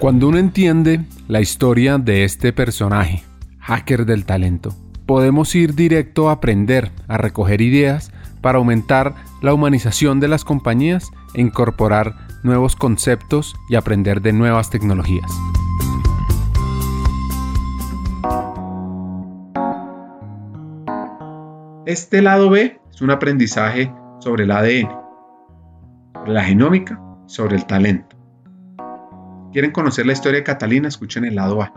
Cuando uno entiende la historia de este personaje, hacker del talento, podemos ir directo a aprender, a recoger ideas para aumentar la humanización de las compañías e incorporar nuevos conceptos y aprender de nuevas tecnologías. Este lado B es un aprendizaje sobre el ADN, sobre la genómica, sobre el talento. ¿Quieren conocer la historia de Catalina? Escuchen el lado A.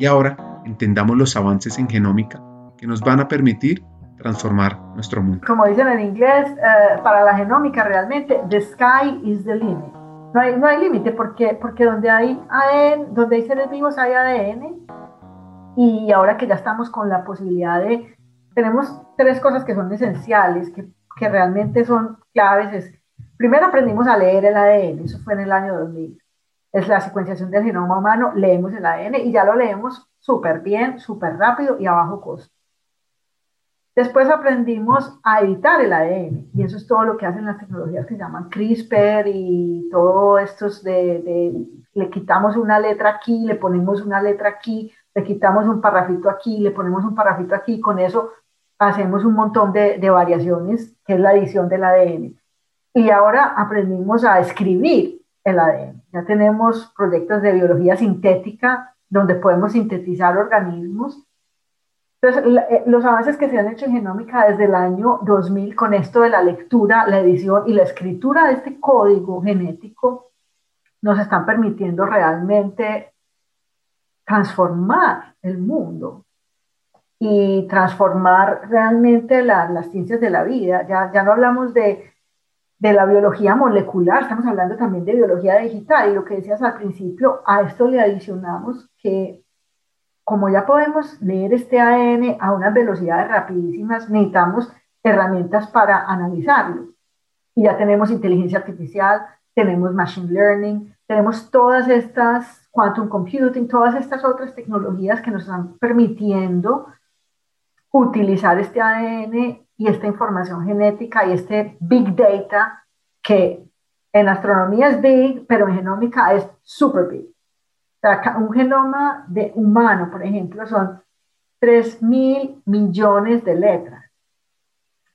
Y ahora entendamos los avances en genómica que nos van a permitir transformar nuestro mundo. Como dicen en inglés, eh, para la genómica realmente, the sky is the limit. No hay, no hay límite porque, porque donde hay ADN, donde hay seres vivos hay ADN. Y ahora que ya estamos con la posibilidad de, tenemos tres cosas que son esenciales, que, que realmente son claves. Es, primero aprendimos a leer el ADN, eso fue en el año 2000 es la secuenciación del genoma humano, leemos el ADN y ya lo leemos súper bien, súper rápido y a bajo costo. Después aprendimos a editar el ADN y eso es todo lo que hacen las tecnologías que se llaman CRISPR y todo esto de, de, le quitamos una letra aquí, le ponemos una letra aquí, le quitamos un parrafito aquí, le ponemos un parrafito aquí, y con eso hacemos un montón de, de variaciones, que es la edición del ADN. Y ahora aprendimos a escribir el ADN. Ya tenemos proyectos de biología sintética donde podemos sintetizar organismos. Entonces, eh, los avances que se han hecho en genómica desde el año 2000 con esto de la lectura, la edición y la escritura de este código genético nos están permitiendo realmente transformar el mundo y transformar realmente las ciencias de la vida. Ya, ya no hablamos de de la biología molecular, estamos hablando también de biología digital y lo que decías al principio, a esto le adicionamos que como ya podemos leer este ADN a unas velocidades rapidísimas, necesitamos herramientas para analizarlo. Y ya tenemos inteligencia artificial, tenemos machine learning, tenemos todas estas quantum computing, todas estas otras tecnologías que nos están permitiendo utilizar este ADN y esta información genética y este big data que en astronomía es big, pero en genómica es super big. O un genoma de humano, por ejemplo, son 3 mil millones de letras.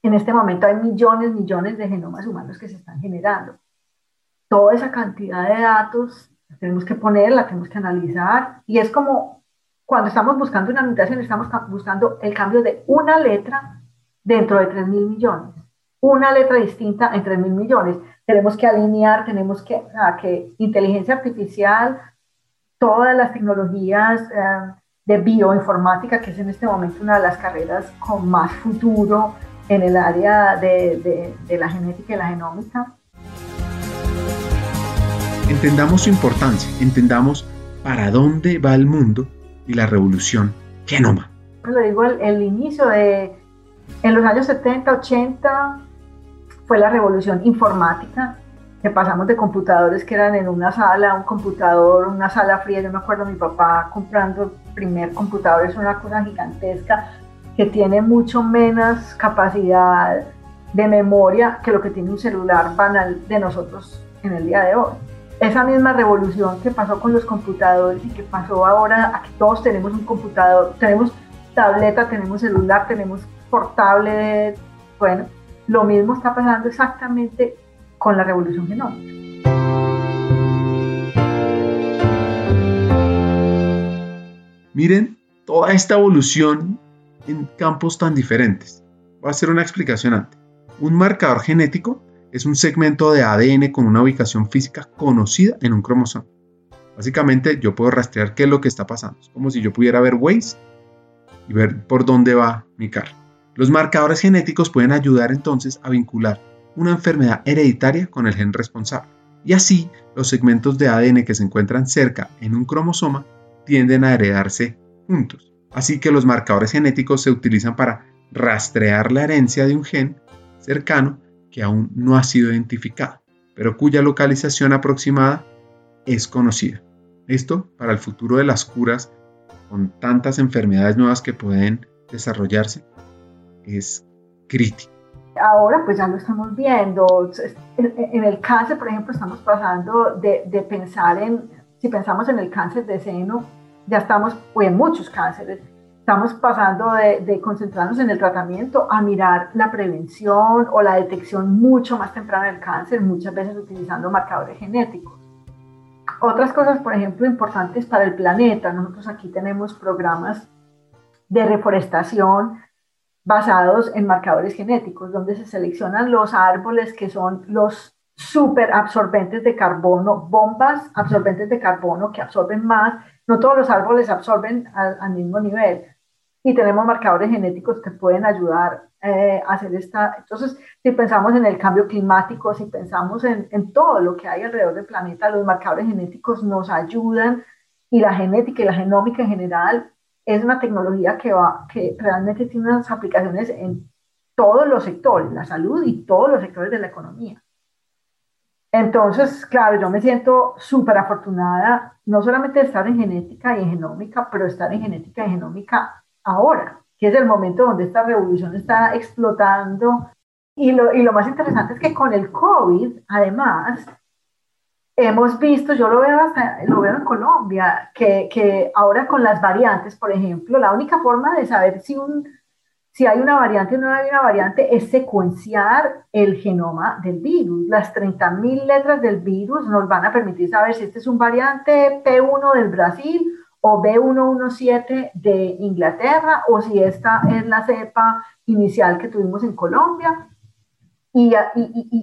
En este momento hay millones, millones de genomas humanos que se están generando. Toda esa cantidad de datos tenemos que poner, la tenemos que analizar y es como cuando estamos buscando una mutación, estamos buscando el cambio de una letra dentro de 3 mil millones. Una letra distinta en 3 mil millones. Tenemos que alinear, tenemos que, que inteligencia artificial, todas las tecnologías eh, de bioinformática, que es en este momento una de las carreras con más futuro en el área de, de la genética y la genómica. Entendamos su importancia, entendamos para dónde va el mundo y la revolución genoma. Lo digo, el, el inicio de, en los años 70, 80 fue la revolución informática, que pasamos de computadores que eran en una sala, un computador, una sala fría. Yo me acuerdo mi papá comprando el primer computador, es una cosa gigantesca que tiene mucho menos capacidad de memoria que lo que tiene un celular banal de nosotros en el día de hoy. Esa misma revolución que pasó con los computadores y que pasó ahora, aquí todos tenemos un computador, tenemos tableta, tenemos celular, tenemos portable. Bueno, lo mismo está pasando exactamente con la revolución genómica. Miren toda esta evolución en campos tan diferentes. Voy a hacer una explicación antes. Un marcador genético es un segmento de ADN con una ubicación física conocida en un cromosoma. Básicamente yo puedo rastrear qué es lo que está pasando. Es como si yo pudiera ver Waze y ver por dónde va mi carro. Los marcadores genéticos pueden ayudar entonces a vincular una enfermedad hereditaria con el gen responsable. Y así, los segmentos de ADN que se encuentran cerca en un cromosoma tienden a heredarse juntos. Así que los marcadores genéticos se utilizan para rastrear la herencia de un gen cercano que aún no ha sido identificado, pero cuya localización aproximada es conocida. Esto para el futuro de las curas con tantas enfermedades nuevas que pueden desarrollarse es crítico. Ahora pues ya lo estamos viendo. En el cáncer, por ejemplo, estamos pasando de, de pensar en si pensamos en el cáncer de seno, ya estamos, o en muchos cánceres, estamos pasando de, de, concentrarnos en el tratamiento a mirar la prevención o la detección mucho más temprana del cáncer, muchas veces utilizando marcadores genéticos. Otras cosas, por ejemplo, importantes para el planeta. Nosotros aquí tenemos programas de reforestación basados en marcadores genéticos, donde se seleccionan los árboles que son los super absorbentes de carbono, bombas absorbentes de carbono que absorben más. No todos los árboles absorben al, mismo nivel. Y tenemos marcadores genéticos que pueden ayudar eh, a hacer esta. Entonces, si pensamos en el cambio climático, si pensamos en, en todo lo que hay alrededor del planeta, los marcadores genéticos nos ayudan y la genética y la genómica en general es una tecnología que, va, que realmente tiene unas aplicaciones en todos los sectores, la salud y todos los sectores de la economía. Entonces, claro, yo me siento súper afortunada, no solamente de estar en genética y en genómica, pero estar en genética y genómica ahora, que es el momento donde esta revolución está explotando. Y lo, y lo más interesante es que con el COVID, además, hemos visto, yo lo veo, hasta, lo en Colombia, que, que ahora con las variantes, por ejemplo, la única forma de saber si un si hay una variante o no hay una variante, es secuenciar el genoma del virus. Las 30.000 letras del virus nos van a permitir saber si este es un variante P1 del Brasil o B117 de Inglaterra o si esta es la cepa inicial que tuvimos en Colombia. Y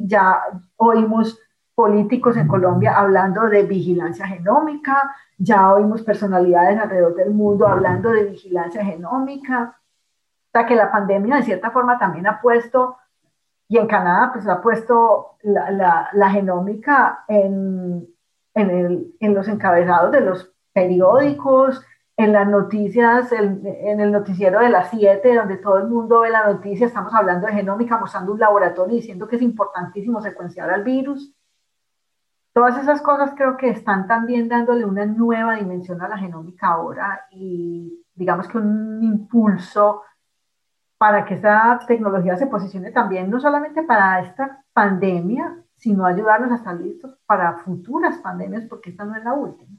ya oímos políticos en Colombia hablando de vigilancia genómica, ya oímos personalidades alrededor del mundo hablando de vigilancia genómica que la pandemia de cierta forma también ha puesto, y en Canadá pues ha puesto la, la, genómica en, en, el, en, los encabezados de los periódicos, en las noticias, en, en el noticiero de las 7, donde todo el mundo ve la noticia, estamos hablando de genómica, mostrando un laboratorio diciendo que es importantísimo secuenciar al virus. Todas esas cosas creo que están también dándole una nueva dimensión a la genómica ahora y digamos que un impulso para que esta tecnología se posicione también no solamente para esta pandemia, sino ayudarnos a estar listos para futuras pandemias, porque esta no es la última.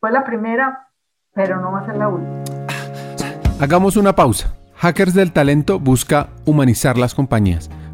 Fue la primera, pero no va a ser la última. Hagamos una pausa. Hackers del Talento busca humanizar las compañías,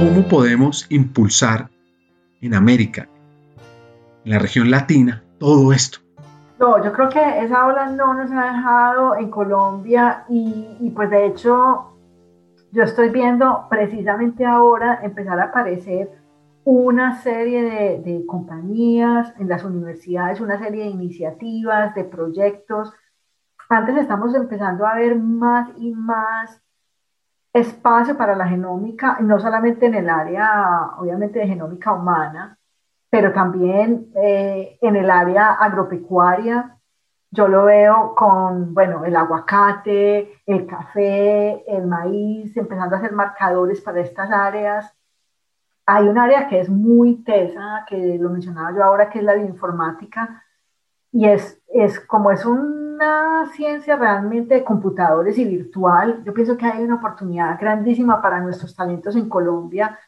¿Cómo podemos impulsar en América, en la región latina, todo esto? No, yo creo que esa ola no nos ha dejado en Colombia y, pues de hecho yo estoy viendo precisamente ahora empezar a aparecer una serie de, de, compañías en las universidades, una serie de iniciativas, de proyectos. Antes estamos empezando a ver más y más espacio para la genómica, no solamente en el área, obviamente, de genómica humana, pero también eh, en el área agropecuaria. Yo lo veo con, bueno, el aguacate, el café, el maíz, empezando a hacer marcadores para estas áreas. Hay un área que es muy tesa, que lo mencionaba yo ahora, que es la bioinformática, y es, es como es una ciencia realmente de computadores y virtual, yo pienso que hay una oportunidad grandísima para nuestros talentos en Colombia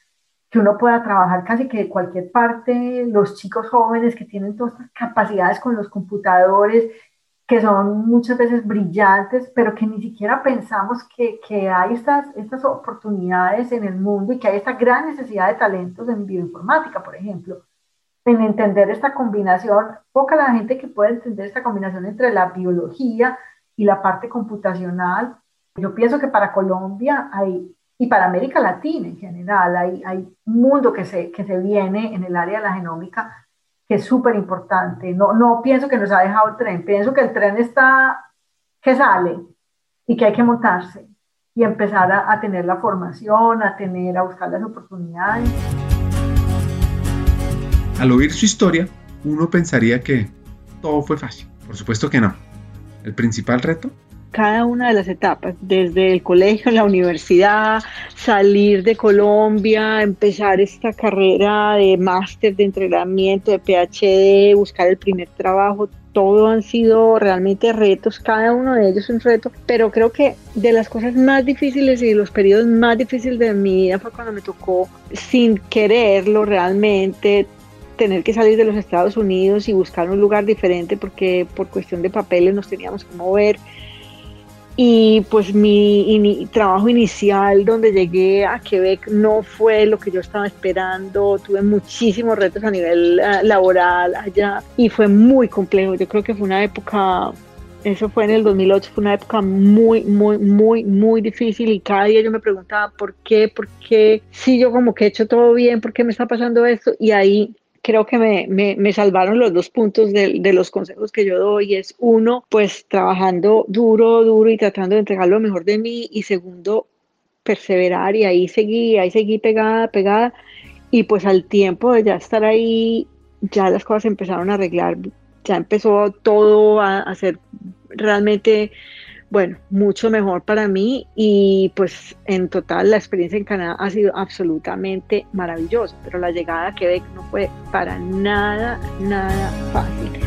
que uno pueda trabajar casi que de cualquier parte, los chicos jóvenes que tienen todas estas capacidades con los computadores, que son muchas veces brillantes, pero que ni siquiera pensamos que, que hay estas, estas oportunidades en el mundo y que hay esta gran necesidad de talentos en bioinformática, por ejemplo, en entender esta combinación, poca la gente que puede entender esta combinación entre la biología y la parte computacional. Yo pienso que para Colombia hay y para América Latina en general. Hay, un mundo que se, que se viene en el área de la genómica que es súper importante. No, no pienso que nos ha dejado el tren, pienso que el tren está, que sale y que hay que montarse y empezar a, a tener la formación, a tener, a buscar las oportunidades. Al oír su historia, uno pensaría que todo fue fácil. Por supuesto que no. El principal reto cada una de las etapas, desde el colegio, la universidad, salir de Colombia, empezar esta carrera de máster de entrenamiento, de PhD, buscar el primer trabajo, todo han sido realmente retos, cada uno de ellos un reto, pero creo que de las cosas más difíciles y de los periodos más difíciles de mi vida fue cuando me tocó, sin quererlo realmente, tener que salir de los Estados Unidos y buscar un lugar diferente porque por cuestión de papeles nos teníamos que mover. Y pues mi trabajo inicial donde llegué a Quebec no fue lo que yo estaba esperando, tuve muchísimos retos a nivel eh, laboral allá y fue muy complejo, yo creo que fue una época, eso fue en el 2008, fue una época muy, muy, muy, muy difícil y cada día yo me preguntaba por qué, por qué, si yo como que he hecho todo bien, por qué me está pasando esto y ahí creo que me, me, salvaron los dos puntos de, de, los consejos que yo doy. Es uno, pues trabajando duro, duro y tratando de entregar lo mejor de mí. Y segundo, perseverar y ahí seguí, ahí seguí pegada, pegada. Y pues al tiempo de ya estar ahí, ya las cosas empezaron a arreglar. Ya empezó todo a, a ser realmente bueno, mucho mejor para mí y pues en total la experiencia en Canadá ha sido absolutamente maravillosa, pero la llegada a Quebec no fue para nada, nada fácil.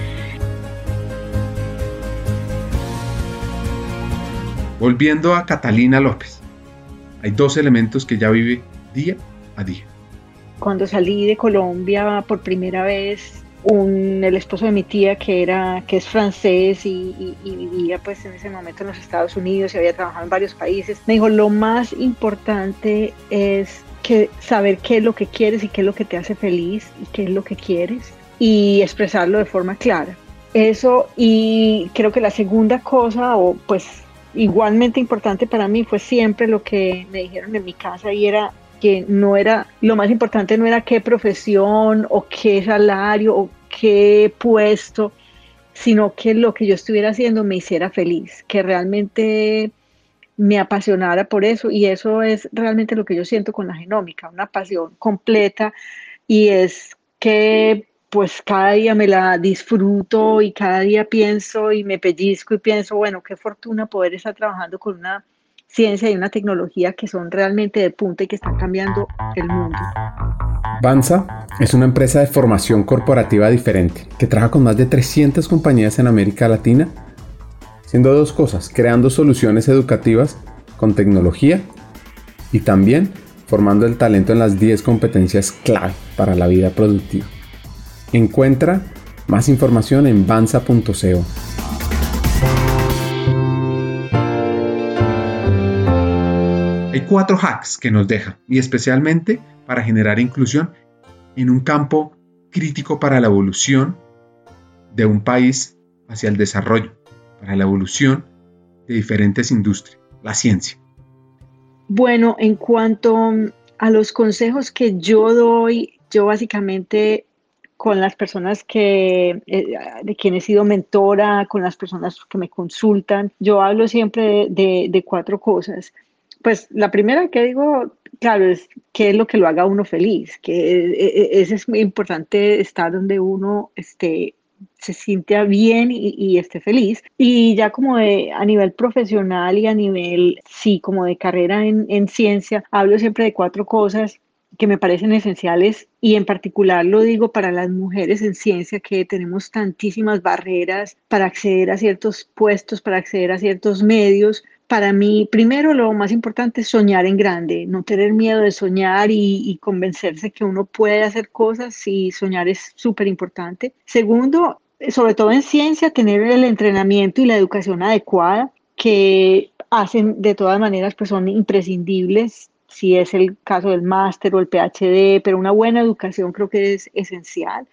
Volviendo a Catalina López, hay dos elementos que ya vive día a día. Cuando salí de Colombia por primera vez, un, el esposo de mi tía que era que es francés y, vivía pues en ese momento en los Estados Unidos y había trabajado en varios países me dijo lo más importante es que saber qué es lo que quieres y qué es lo que te hace feliz y qué es lo que quieres y expresarlo de forma clara eso y creo que la segunda cosa o pues igualmente importante para mí fue siempre lo que me dijeron en mi casa y era que no era, lo más importante no era qué profesión o qué salario o qué puesto, sino que lo que yo estuviera haciendo me hiciera feliz, que realmente me apasionara por eso. Y eso es realmente lo que yo siento con la genómica, una pasión completa. Y es que pues cada día me la disfruto y cada día pienso y me pellizco y pienso, bueno, qué fortuna poder estar trabajando con una ciencia y una tecnología que son realmente de punta y que están cambiando el mundo. Banza es una empresa de formación corporativa diferente que trabaja con más de 300 compañías en América Latina, haciendo dos cosas, creando soluciones educativas con tecnología y también formando el talento en las 10 competencias clave para la vida productiva. Encuentra más información en banza.co. Cuatro hacks que nos deja, y especialmente para generar inclusión en un campo crítico para la evolución de un país hacia el desarrollo, para la evolución de diferentes industrias, la ciencia. Bueno, en cuanto a los consejos que yo doy, yo básicamente con las personas que, eh, de quien he sido mentora, con las personas que me consultan, yo hablo siempre de cuatro cosas. Pues la primera que digo, claro, es qué es lo que lo haga uno feliz, que e, e, es muy importante estar donde uno esté se siente bien y, esté feliz. Y ya como de, a nivel profesional y a nivel, sí, como de carrera en ciencia, hablo siempre de cuatro cosas que me parecen esenciales y en particular lo digo para las mujeres en ciencia que tenemos tantísimas barreras para acceder a ciertos puestos, para acceder a ciertos medios, para mí, primero, lo más importante es soñar en grande, no tener miedo de soñar y, convencerse que uno puede hacer cosas y soñar es súper importante. Segundo, sobre todo en ciencia, tener el entrenamiento y la educación adecuada que hacen de todas maneras, pues son imprescindibles si es el caso del máster o el PhD, pero una buena educación creo que es esencial.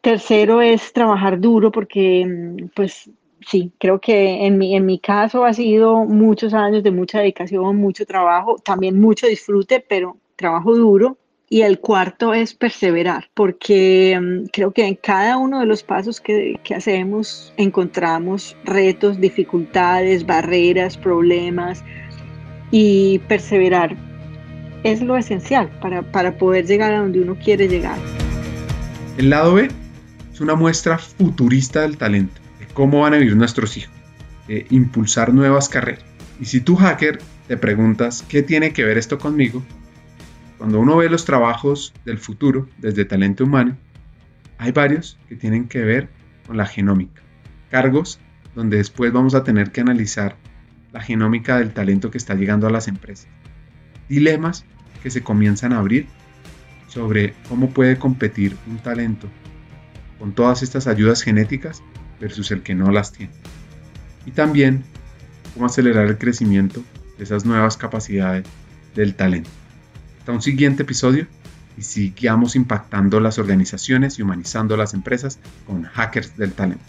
Tercero es trabajar duro porque mm, pues sí, creo que en mi, en mi caso ha sido muchos años de mucha dedicación, mucho trabajo, también mucho disfrute, pero trabajo duro. Y el cuarto es perseverar, porque mm, creo que en cada uno de los pasos que, que, hacemos encontramos retos, dificultades, barreras, problemas, y perseverar es lo esencial para, para poder llegar a donde uno quiere llegar. El lado B es una muestra futurista del talento, cómo van a vivir nuestros hijos, de impulsar nuevas carreras. Y si tú hacker te preguntas qué tiene que ver esto conmigo, cuando uno ve los trabajos del futuro desde talento humano, hay varios que tienen que ver con la genómica. Cargos donde después vamos a tener que analizar la genómica del talento que está llegando a las empresas. Dilemas que se comienzan a abrir sobre cómo puede competir un talento con todas estas ayudas genéticas versus el que no las tiene. Y también cómo acelerar el crecimiento de esas nuevas capacidades del talento. Hasta un siguiente episodio y sigamos impactando las organizaciones y humanizando las empresas con hackers del talento.